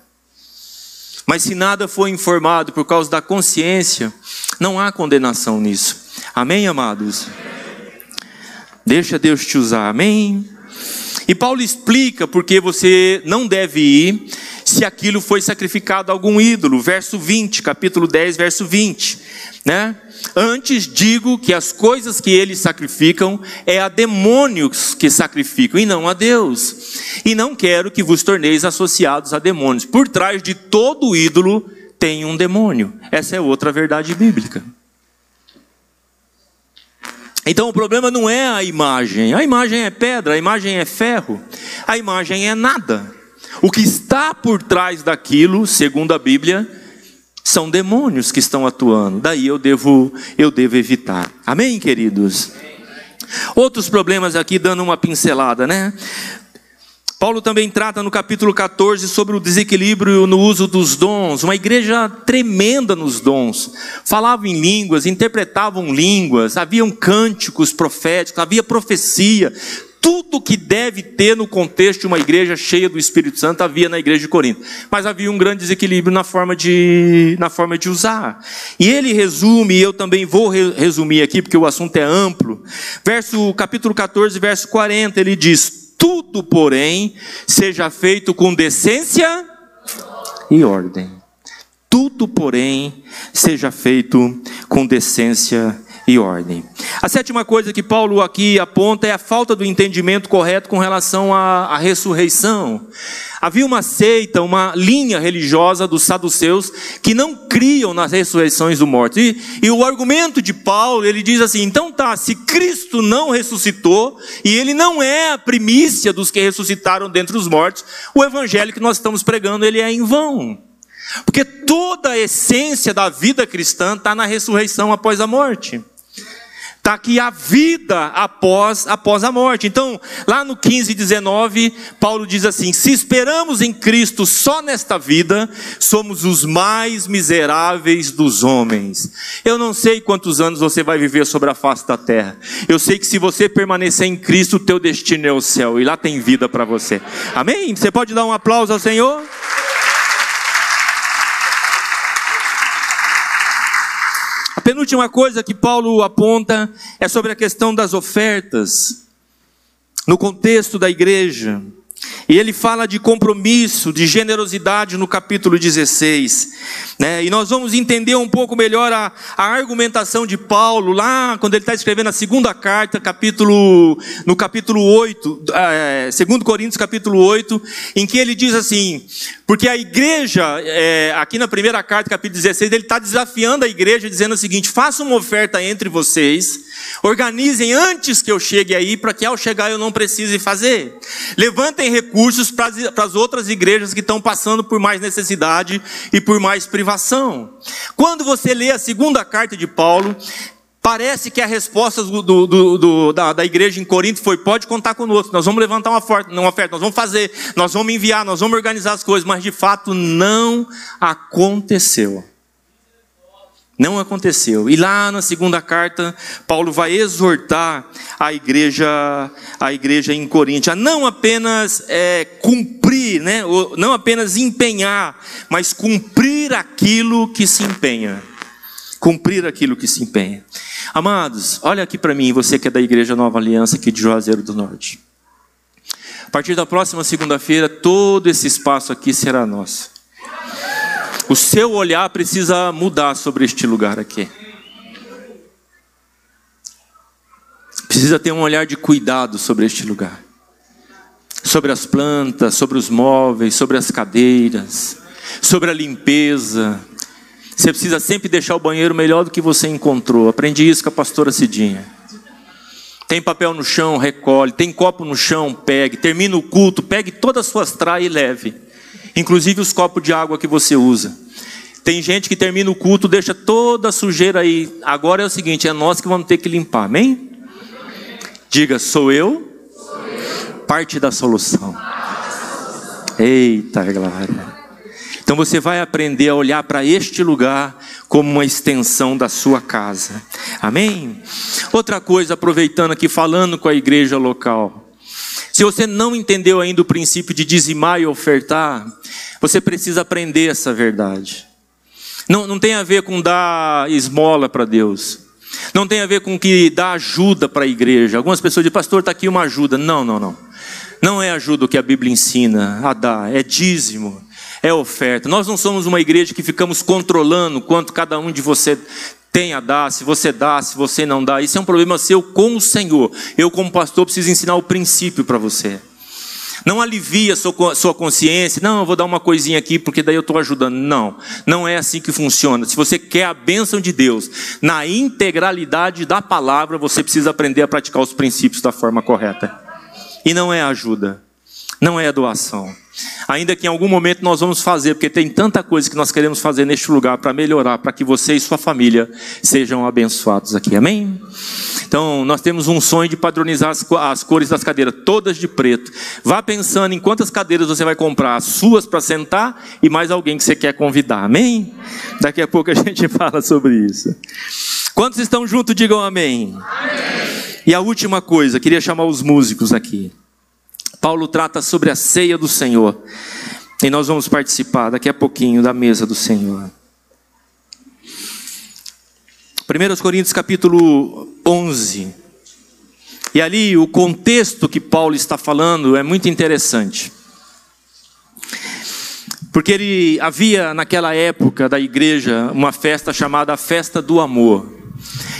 Mas se nada for informado por causa da consciência, não há condenação nisso. Amém, amados? Deixa Deus te usar, amém? E Paulo explica porque você não deve ir se aquilo foi sacrificado a algum ídolo. Verso 20, capítulo 10, verso 20, né? Antes digo que as coisas que eles sacrificam é a demônios que sacrificam e não a Deus. E não quero que vos torneis associados a demônios. Por trás de todo ídolo tem um demônio. Essa é outra verdade bíblica. Então o problema não é a imagem. A imagem é pedra, a imagem é ferro, a imagem é nada. O que está por trás daquilo, segundo a Bíblia, são demônios que estão atuando. Daí eu devo, eu devo evitar. Amém, queridos? Outros problemas aqui, dando uma pincelada, né? Paulo também trata no capítulo 14 sobre o desequilíbrio no uso dos dons, uma igreja tremenda nos dons. Falavam em línguas, interpretavam línguas, haviam cânticos proféticos, havia profecia, tudo que deve ter no contexto de uma igreja cheia do Espírito Santo havia na igreja de Corinto. Mas havia um grande desequilíbrio na forma de, na forma de usar. E ele resume, e eu também vou resumir aqui, porque o assunto é amplo. Verso, capítulo 14, verso 40, ele diz: Tudo, porém, seja feito com decência e ordem. Tudo, porém, seja feito com decência e ordem. A sétima coisa que Paulo aqui aponta é a falta do entendimento correto com relação à, à ressurreição. Havia uma seita, uma linha religiosa dos saduceus que não criam nas ressurreições do morto. E, e, o argumento de Paulo, ele diz assim: então tá, se Cristo não ressuscitou e ele não é a primícia dos que ressuscitaram dentre os mortos, o evangelho que nós estamos pregando ele é em vão. Porque toda a essência da vida cristã está na ressurreição após a morte está aqui a vida após, após a morte. Então, lá no 15, 19, Paulo diz assim: Se esperamos em Cristo só nesta vida, somos os mais miseráveis dos homens. Eu não sei quantos anos você vai viver sobre a face da terra. Eu sei que se você permanecer em Cristo, o teu destino é o céu e lá tem vida para você. Amém? Você pode dar um aplauso ao Senhor? Penúltima coisa que Paulo aponta é sobre a questão das ofertas, no contexto da igreja. E ele fala de compromisso, de generosidade no capítulo 16. Né? E nós vamos entender um pouco melhor a, a argumentação de Paulo, lá quando ele está escrevendo a segunda carta, capítulo, no capítulo 8, é, 2 Coríntios capítulo 8, em que ele diz assim: porque a igreja, é, aqui na primeira carta, capítulo 16, ele está desafiando a igreja, dizendo o seguinte: faça uma oferta entre vocês, organizem antes que eu chegue aí, para que ao chegar eu não precise fazer. Levantem recursos para as outras igrejas que estão passando por mais necessidade e por mais privação. Quando você lê a segunda carta de Paulo, Parece que a resposta do, do, do, da, da, igreja em Corinto foi: pode contar conosco, nós vamos levantar uma oferta, uma oferta, nós vamos fazer, nós vamos enviar, nós vamos organizar as coisas, mas de fato não aconteceu. Não aconteceu. E lá na segunda carta, Paulo vai exortar a igreja, a igreja em Corinto a não apenas é, cumprir, né, não apenas empenhar, mas cumprir aquilo que se empenha cumprir aquilo que se empenha. Amados, olha aqui para mim, você que é da Igreja Nova Aliança aqui de Juazeiro do Norte. A partir da próxima segunda-feira, todo esse espaço aqui será nosso. O seu olhar precisa mudar sobre este lugar aqui. Precisa ter um olhar de cuidado sobre este lugar. Sobre as plantas, sobre os móveis, sobre as cadeiras, sobre a limpeza, você precisa sempre deixar o banheiro melhor do que você encontrou. Aprendi isso com a pastora Cidinha. Tem papel no chão, recolhe. Tem copo no chão, pegue. Termina o culto, pegue todas as suas traias e leve. Inclusive os copos de água que você usa. Tem gente que termina o culto, deixa toda a sujeira aí. Agora é o seguinte: é nós que vamos ter que limpar, amém? Diga, sou eu, parte da solução. Eita, glória. Então você vai aprender a olhar para este lugar como uma extensão da sua casa. Amém? Outra coisa, aproveitando aqui, falando com a igreja local. Se você não entendeu ainda o princípio de dizimar e ofertar, você precisa aprender essa verdade. Não, não tem a ver com dar esmola para Deus. Não tem a ver com que dar ajuda para a igreja. Algumas pessoas dizem, pastor, está aqui uma ajuda. Não, não, não. Não é ajuda o que a Bíblia ensina a dar, é dízimo é oferta. Nós não somos uma igreja que ficamos controlando quanto cada um de você tem a dar, se você dá, se você não dá. Isso é um problema seu com o Senhor. Eu, como pastor, preciso ensinar o princípio para você. Não alivia a sua consciência, não, eu vou dar uma coisinha aqui porque daí eu estou ajudando. Não, não é assim que funciona. Se você quer a bênção de Deus na integralidade da palavra, você precisa aprender a praticar os princípios da forma correta. E não é ajuda, não é doação. Ainda que em algum momento nós vamos fazer, porque tem tanta coisa que nós queremos fazer neste lugar para melhorar, para que você e sua família sejam abençoados aqui. Amém? Então, nós temos um sonho de padronizar as, as cores das cadeiras, todas de preto. Vá pensando em quantas cadeiras você vai comprar, as suas para sentar e mais alguém que você quer convidar. Amém? Daqui a pouco a gente fala sobre isso. Quantos estão juntos, digam amém. amém. E a última coisa, queria chamar os músicos aqui. Paulo trata sobre a ceia do Senhor. E nós vamos participar daqui a pouquinho da mesa do Senhor. 1 Coríntios capítulo 11. E ali o contexto que Paulo está falando é muito interessante. Porque ele havia naquela época da igreja uma festa chamada festa do amor.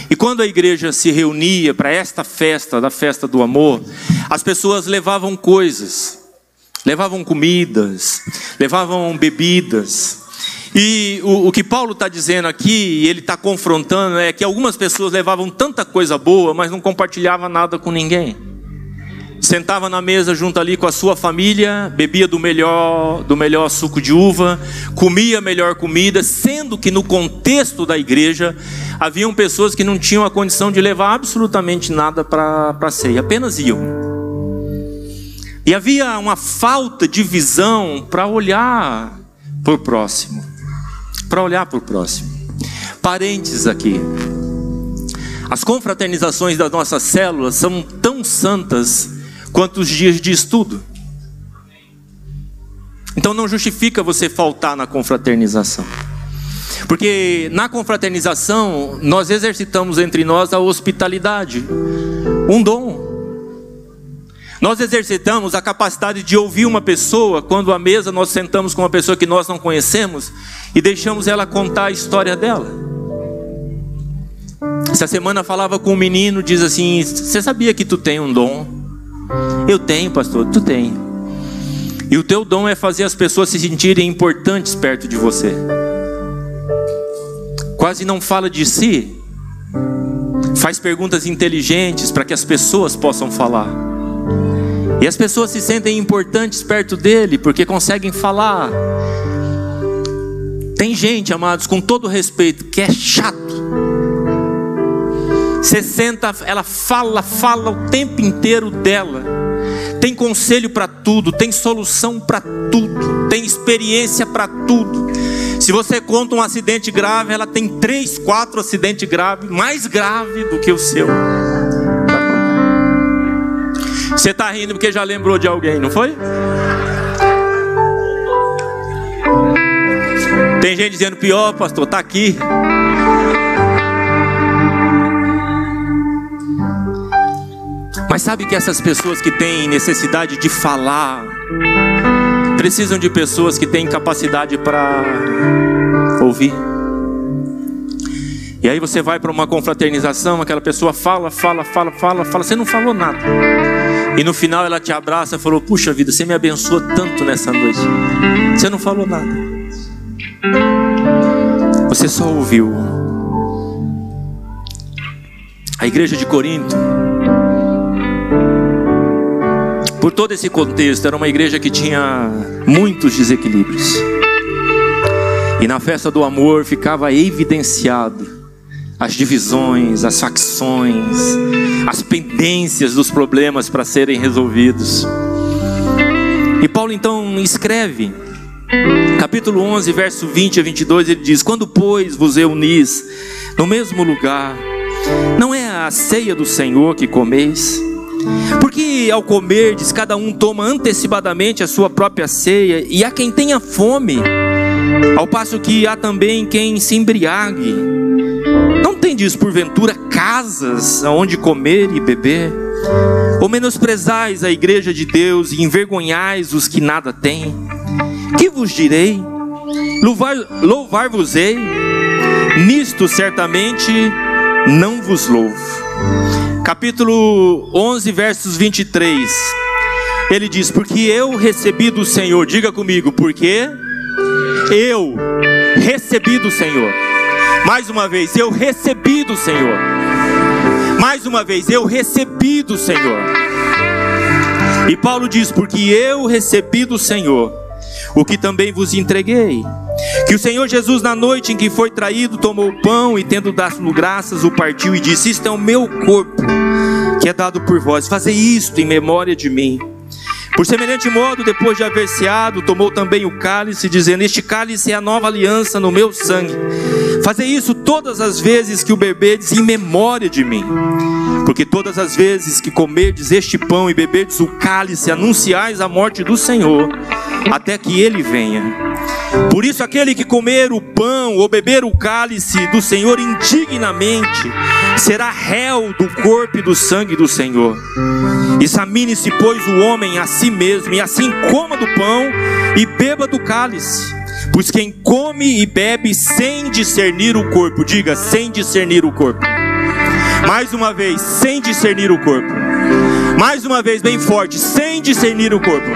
E quando a igreja se reunia para esta festa, da festa do amor, as pessoas levavam coisas, levavam comidas, levavam bebidas. E o, o que Paulo está dizendo aqui, ele está confrontando, é que algumas pessoas levavam tanta coisa boa, mas não compartilhavam nada com ninguém sentava na mesa junto ali com a sua família, bebia do melhor, do melhor suco de uva, comia a melhor comida, sendo que no contexto da igreja haviam pessoas que não tinham a condição de levar absolutamente nada para a ceia, apenas iam. E havia uma falta de visão para olhar para o próximo, para olhar para o próximo. Parênteses aqui. As confraternizações das nossas células são tão santas quantos dias de estudo. Então não justifica você faltar na confraternização. Porque na confraternização nós exercitamos entre nós a hospitalidade, um dom. Nós exercitamos a capacidade de ouvir uma pessoa quando à mesa nós sentamos com uma pessoa que nós não conhecemos e deixamos ela contar a história dela. Essa semana falava com um menino, diz assim: Você sabia que tu tem um dom? Eu tenho, pastor, tu tem. E o teu dom é fazer as pessoas se sentirem importantes perto de você. Quase não fala de si. Faz perguntas inteligentes para que as pessoas possam falar. E as pessoas se sentem importantes perto dele porque conseguem falar. Tem gente, amados, com todo respeito, que é chato. Você senta, ela fala, fala o tempo inteiro dela. Tem conselho para tudo, tem solução para tudo, tem experiência para tudo. Se você conta um acidente grave, ela tem três, quatro acidentes graves, mais grave do que o seu. Você está rindo porque já lembrou de alguém, não foi? Tem gente dizendo pior, pastor, está aqui. Mas sabe que essas pessoas que têm necessidade de falar, precisam de pessoas que têm capacidade para ouvir. E aí você vai para uma confraternização, aquela pessoa fala, fala, fala, fala, fala, você não falou nada. E no final ela te abraça e falou: Puxa vida, você me abençoou tanto nessa noite. Você não falou nada. Você só ouviu. A igreja de Corinto por todo esse contexto, era uma igreja que tinha muitos desequilíbrios. E na festa do amor ficava evidenciado as divisões, as facções, as pendências dos problemas para serem resolvidos. E Paulo então escreve, capítulo 11, verso 20 a 22, ele diz: Quando, pois, vos reunis no mesmo lugar, não é a ceia do Senhor que comeis? Porque ao comerdes, cada um toma antecipadamente a sua própria ceia, e há quem tenha fome, ao passo que há também quem se embriague. Não tendes porventura casas aonde comer e beber? Ou menosprezais a igreja de Deus e envergonhais os que nada têm? Que vos direi? Louvar-vos-ei? Nisto certamente não vos louvo capítulo 11, versos 23. Ele diz: Porque eu recebi do Senhor, diga comigo, porque eu recebi do Senhor. Mais uma vez, eu recebi do Senhor. Mais uma vez, eu recebi do Senhor. E Paulo diz: Porque eu recebi do Senhor o que também vos entreguei. Que o Senhor Jesus, na noite em que foi traído, tomou o pão e, tendo dado graças, o partiu e disse: Isto é o meu corpo, que é dado por vós. Fazei isto em memória de mim. Por semelhante modo, depois de haver ceado, tomou também o cálice, dizendo: Este cálice é a nova aliança no meu sangue. Fazei isso todas as vezes que o bebedes em memória de mim. Porque todas as vezes que comerdes este pão e beberdes o cálice, anunciais a morte do Senhor, até que ele venha. Por isso, aquele que comer o pão ou beber o cálice do Senhor indignamente, será réu do corpo e do sangue do Senhor. Examine-se, pois, o homem a si mesmo, e assim coma do pão e beba do cálice. Pois quem come e bebe sem discernir o corpo, diga, sem discernir o corpo, Mais uma vez, sem discernir o corpo. Mais uma vez, bem forte, sem discernir o corpo.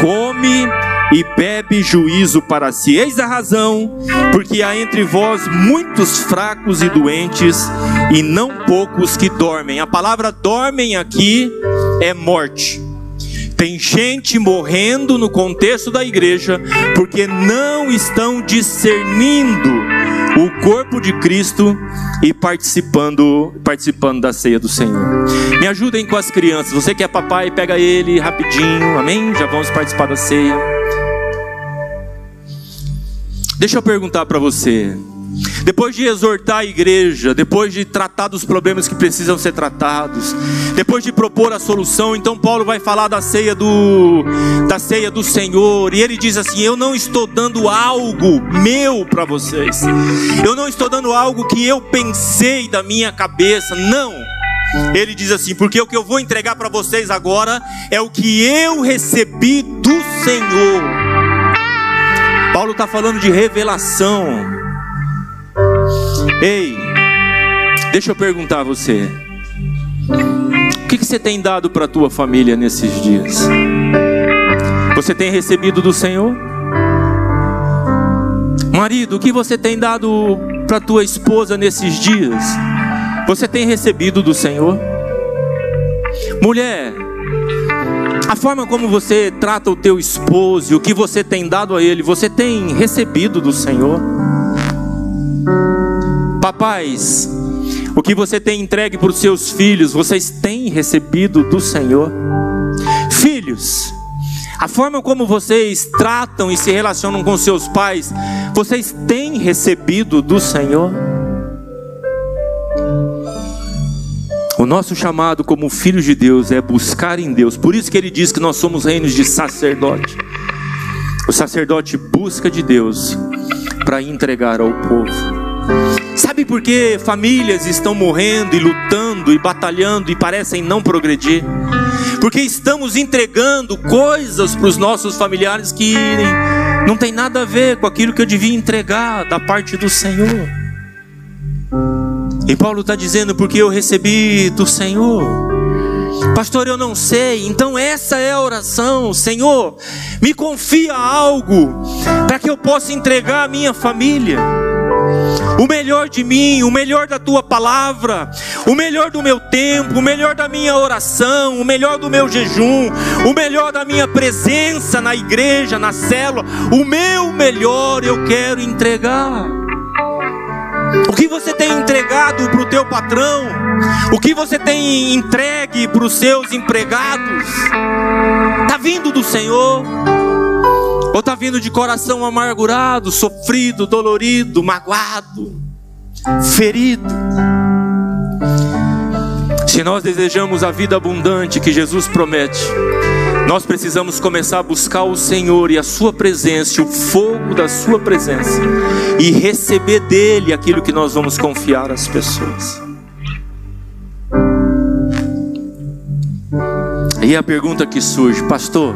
Come e bebe juízo para si. Eis a razão, porque há entre vós muitos fracos e doentes, e não poucos que dormem. A palavra dormem aqui é morte. Tem gente morrendo no contexto da igreja porque não estão discernindo o corpo de Cristo e participando, participando da ceia do Senhor. Me ajudem com as crianças. Você que é papai, pega ele rapidinho. Amém? Já vamos participar da ceia. Deixa eu perguntar para você. Depois de exortar a igreja, depois de tratar dos problemas que precisam ser tratados, depois de propor a solução, então Paulo vai falar da ceia do da ceia do Senhor, e ele diz assim: "Eu não estou dando algo meu para vocês. Eu não estou dando algo que eu pensei da minha cabeça, não. Ele diz assim: "Porque o que eu vou entregar para vocês agora é o que eu recebi do Senhor." Paulo está falando de revelação. Ei, deixa eu perguntar a você: o que, que você tem dado para a tua família nesses dias? Você tem recebido do Senhor? Marido, o que você tem dado para tua esposa nesses dias? Você tem recebido do Senhor? Mulher, a forma como você trata o teu esposo e o que você tem dado a ele, você tem recebido do Senhor? Papais, o que você tem entregue para os seus filhos, vocês têm recebido do Senhor? Filhos, a forma como vocês tratam e se relacionam com seus pais, vocês têm recebido do Senhor? O nosso chamado como filhos de Deus é buscar em Deus. Por isso que ele diz que nós somos reinos de sacerdote. O sacerdote busca de Deus para entregar ao povo. Sabe por que famílias estão morrendo e lutando e batalhando e parecem não progredir? Porque estamos entregando coisas para os nossos familiares que não tem nada a ver com aquilo que eu devia entregar da parte do Senhor. E Paulo está dizendo, porque eu recebi do Senhor. Pastor, eu não sei. Então essa é a oração. Senhor, me confia algo para que eu possa entregar a minha família o melhor de mim, o melhor da tua palavra, o melhor do meu tempo, o melhor da minha oração, o melhor do meu jejum, o melhor da minha presença na igreja, na célula, o meu melhor eu quero entregar. O que você tem entregado para o teu patrão? O que você tem entregue para os seus empregados? Está vindo do Senhor? Ou está vindo de coração amargurado, sofrido, dolorido, magoado, ferido? Se nós desejamos a vida abundante que Jesus promete, nós precisamos começar a buscar o Senhor e a Sua presença, o fogo da Sua presença, e receber dele aquilo que nós vamos confiar às pessoas. E a pergunta que surge, pastor,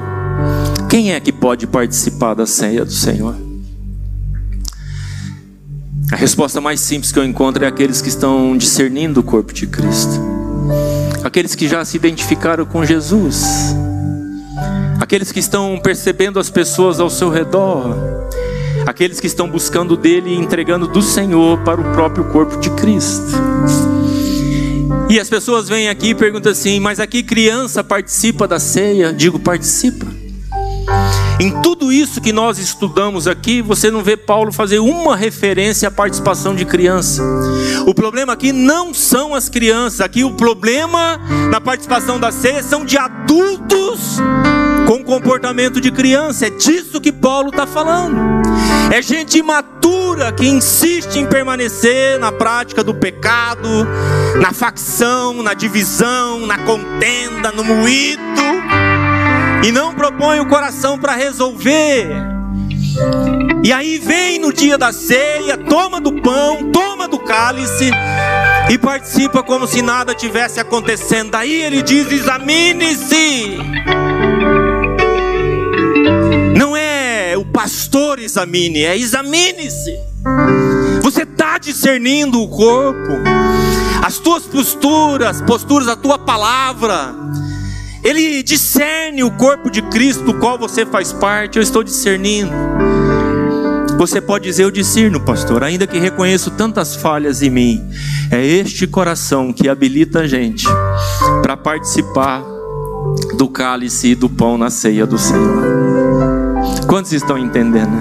quem é que pode participar da ceia do Senhor? A resposta mais simples que eu encontro é aqueles que estão discernindo o corpo de Cristo, aqueles que já se identificaram com Jesus, aqueles que estão percebendo as pessoas ao seu redor, aqueles que estão buscando dele e entregando do Senhor para o próprio corpo de Cristo. E as pessoas vêm aqui e perguntam assim: mas aqui criança participa da ceia? Digo, participa. Em tudo isso que nós estudamos aqui, você não vê Paulo fazer uma referência à participação de criança. O problema aqui não são as crianças, aqui o problema na participação da ceia são de adultos com comportamento de criança. É disso que Paulo está falando. É gente imatura que insiste em permanecer na prática do pecado, na facção, na divisão, na contenda, no moído e não propõe o coração para resolver. E aí vem no dia da ceia, toma do pão, toma do cálice e participa como se nada tivesse acontecendo. Daí ele diz: examine-se. Não é o pastor examine, é examine-se. Você está discernindo o corpo, as tuas posturas, posturas da tua palavra. Ele discerne o corpo de Cristo, do qual você faz parte. Eu estou discernindo. Você pode dizer, eu discerno, pastor, ainda que reconheço tantas falhas em mim. É este coração que habilita a gente para participar do cálice e do pão na ceia do Senhor. Quantos estão entendendo?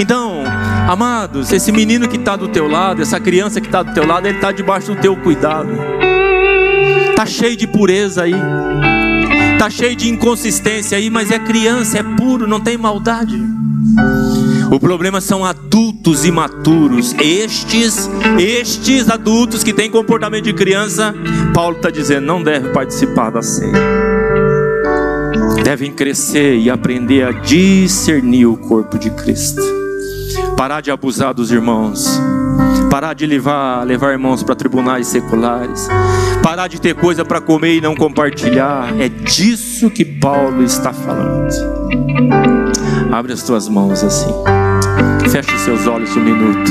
Então, amados, esse menino que está do teu lado, essa criança que está do teu lado, ele está debaixo do teu cuidado. Está cheio de pureza aí. Está cheio de inconsistência aí, mas é criança, é puro, não tem maldade. O problema são adultos imaturos. Estes, estes adultos que têm comportamento de criança, Paulo está dizendo, não devem participar da ceia. Devem crescer e aprender a discernir o corpo de Cristo. Parar de abusar dos irmãos. Parar de levar, levar irmãos para tribunais seculares. Parar de ter coisa para comer e não compartilhar. É disso que Paulo está falando. Abre as tuas mãos assim. Feche os seus olhos um minuto.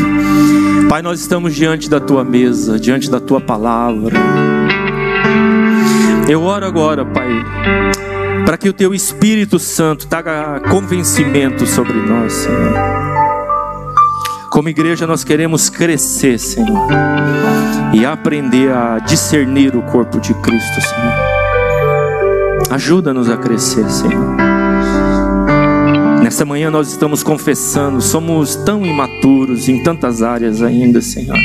Pai, nós estamos diante da tua mesa, diante da tua palavra. Eu oro agora, Pai, para que o teu Espírito Santo traga convencimento sobre nós, Senhor. Como igreja, nós queremos crescer, Senhor, e aprender a discernir o corpo de Cristo, Senhor. Ajuda-nos a crescer, Senhor. Nessa manhã nós estamos confessando, somos tão imaturos em tantas áreas ainda, Senhor.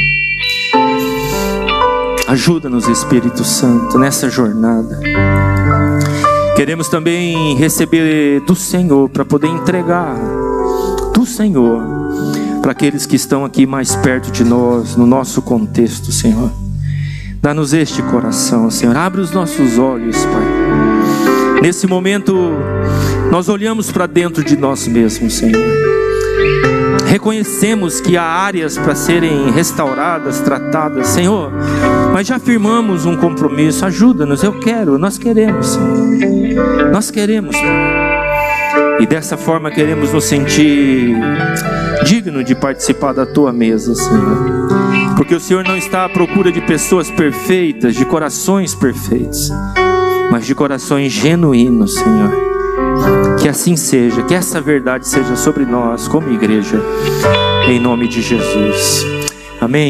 Ajuda-nos, Espírito Santo, nessa jornada. Queremos também receber do Senhor para poder entregar do Senhor para aqueles que estão aqui mais perto de nós, no nosso contexto, Senhor. Dá-nos este coração, Senhor. Abre os nossos olhos, Pai. Nesse momento, nós olhamos para dentro de nós mesmos, Senhor. Reconhecemos que há áreas para serem restauradas, tratadas, Senhor, mas já firmamos um compromisso. Ajuda-nos, eu quero, nós queremos, Senhor. Nós queremos, e dessa forma queremos nos sentir digno de participar da tua mesa, Senhor. Porque o Senhor não está à procura de pessoas perfeitas, de corações perfeitos, mas de corações genuínos, Senhor. Assim seja, que essa verdade seja sobre nós como igreja, em nome de Jesus. Amém.